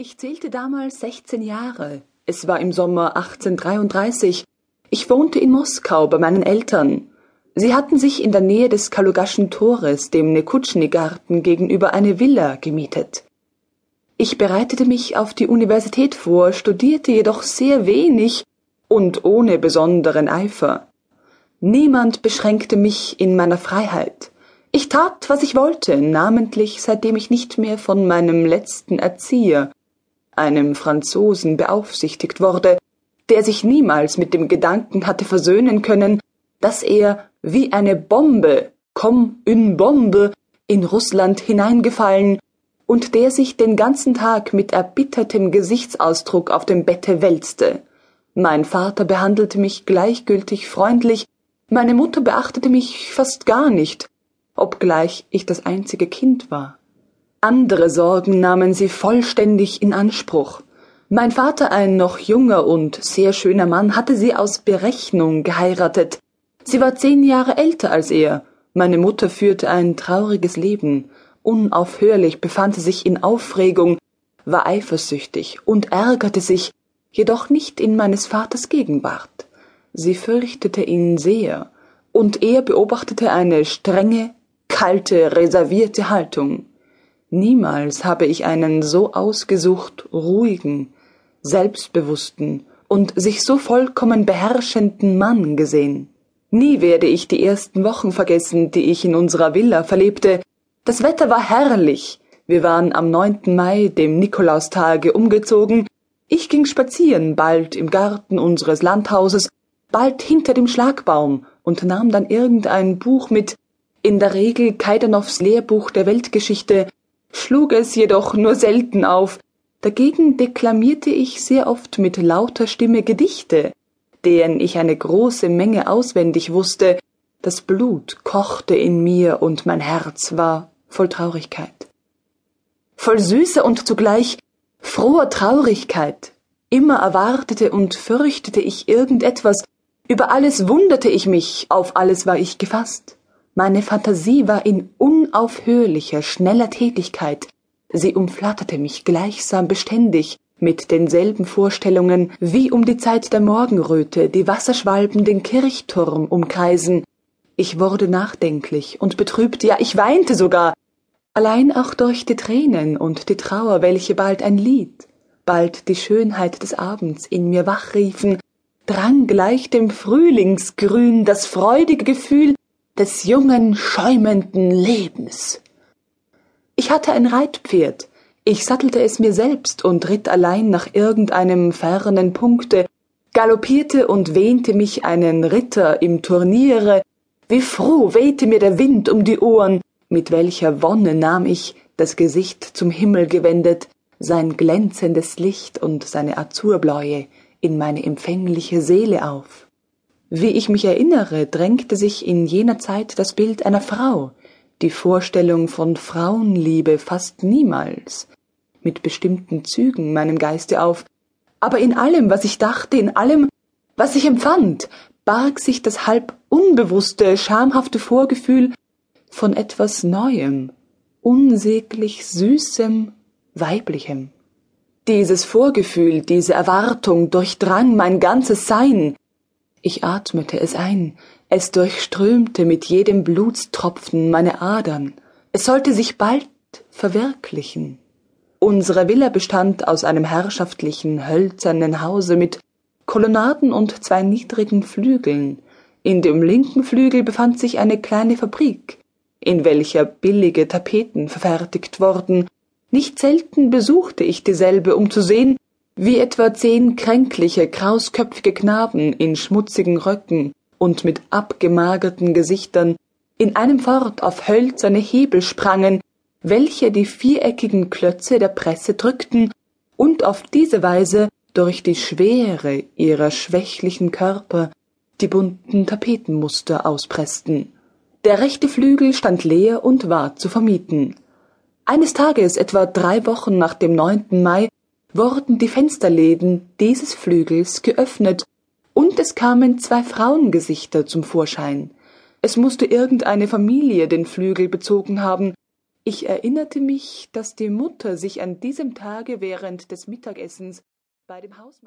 Ich zählte damals 16 Jahre. Es war im Sommer 1833. Ich wohnte in Moskau bei meinen Eltern. Sie hatten sich in der Nähe des Kalugaschen Tores, dem Nekutschny-Garten gegenüber, eine Villa gemietet. Ich bereitete mich auf die Universität vor, studierte jedoch sehr wenig und ohne besonderen Eifer. Niemand beschränkte mich in meiner Freiheit. Ich tat, was ich wollte, namentlich seitdem ich nicht mehr von meinem letzten Erzieher, einem Franzosen beaufsichtigt wurde, der sich niemals mit dem Gedanken hatte versöhnen können, dass er wie eine Bombe, comme une Bombe, in Russland hineingefallen und der sich den ganzen Tag mit erbittertem Gesichtsausdruck auf dem Bette wälzte. Mein Vater behandelte mich gleichgültig freundlich, meine Mutter beachtete mich fast gar nicht, obgleich ich das einzige Kind war. Andere Sorgen nahmen sie vollständig in Anspruch. Mein Vater, ein noch junger und sehr schöner Mann, hatte sie aus Berechnung geheiratet. Sie war zehn Jahre älter als er. Meine Mutter führte ein trauriges Leben. Unaufhörlich befand sie sich in Aufregung, war eifersüchtig und ärgerte sich, jedoch nicht in meines Vaters Gegenwart. Sie fürchtete ihn sehr, und er beobachtete eine strenge, kalte, reservierte Haltung. Niemals habe ich einen so ausgesucht ruhigen, selbstbewussten und sich so vollkommen beherrschenden Mann gesehen. Nie werde ich die ersten Wochen vergessen, die ich in unserer Villa verlebte. Das Wetter war herrlich. Wir waren am 9. Mai, dem Nikolaustage, umgezogen. Ich ging spazieren, bald im Garten unseres Landhauses, bald hinter dem Schlagbaum und nahm dann irgendein Buch mit, in der Regel Kaidanows Lehrbuch der Weltgeschichte, schlug es jedoch nur selten auf, dagegen deklamierte ich sehr oft mit lauter Stimme Gedichte, deren ich eine große Menge auswendig wusste, das Blut kochte in mir und mein Herz war voll Traurigkeit. Voll süßer und zugleich froher Traurigkeit. Immer erwartete und fürchtete ich irgendetwas, über alles wunderte ich mich, auf alles war ich gefasst. Meine Fantasie war in unaufhörlicher, schneller Tätigkeit. Sie umflatterte mich gleichsam beständig mit denselben Vorstellungen, wie um die Zeit der Morgenröte die Wasserschwalben den Kirchturm umkreisen. Ich wurde nachdenklich und betrübt, ja, ich weinte sogar, allein auch durch die Tränen und die Trauer, welche bald ein Lied, bald die Schönheit des Abends in mir wachriefen, drang gleich dem Frühlingsgrün das freudige Gefühl des jungen, schäumenden Lebens. Ich hatte ein Reitpferd, ich sattelte es mir selbst und ritt allein nach irgendeinem fernen Punkte, galoppierte und wähnte mich einen Ritter im Turniere, wie froh wehte mir der Wind um die Ohren, mit welcher Wonne nahm ich, das Gesicht zum Himmel gewendet, sein glänzendes Licht und seine Azurbläue in meine empfängliche Seele auf. Wie ich mich erinnere, drängte sich in jener Zeit das Bild einer Frau, die Vorstellung von Frauenliebe fast niemals, mit bestimmten Zügen meinem Geiste auf, aber in allem, was ich dachte, in allem, was ich empfand, barg sich das halb unbewusste, schamhafte Vorgefühl von etwas Neuem, unsäglich Süßem, Weiblichem. Dieses Vorgefühl, diese Erwartung durchdrang mein ganzes Sein, ich atmete es ein, es durchströmte mit jedem Blutstropfen meine Adern. Es sollte sich bald verwirklichen. Unsere Villa bestand aus einem herrschaftlichen, hölzernen Hause mit Kolonnaden und zwei niedrigen Flügeln. In dem linken Flügel befand sich eine kleine Fabrik, in welcher billige Tapeten verfertigt wurden. Nicht selten besuchte ich dieselbe, um zu sehen, wie etwa zehn kränkliche, krausköpfige Knaben in schmutzigen Röcken und mit abgemagerten Gesichtern in einem fort auf hölzerne Hebel sprangen, welche die viereckigen Klötze der Presse drückten und auf diese Weise durch die Schwere ihrer schwächlichen Körper die bunten Tapetenmuster auspressten. Der rechte Flügel stand leer und war zu vermieten. Eines Tages, etwa drei Wochen nach dem 9. Mai, wurden die Fensterläden dieses Flügels geöffnet, und es kamen zwei Frauengesichter zum Vorschein. Es musste irgendeine Familie den Flügel bezogen haben. Ich erinnerte mich, dass die Mutter sich an diesem Tage während des Mittagessens bei dem Hausmeister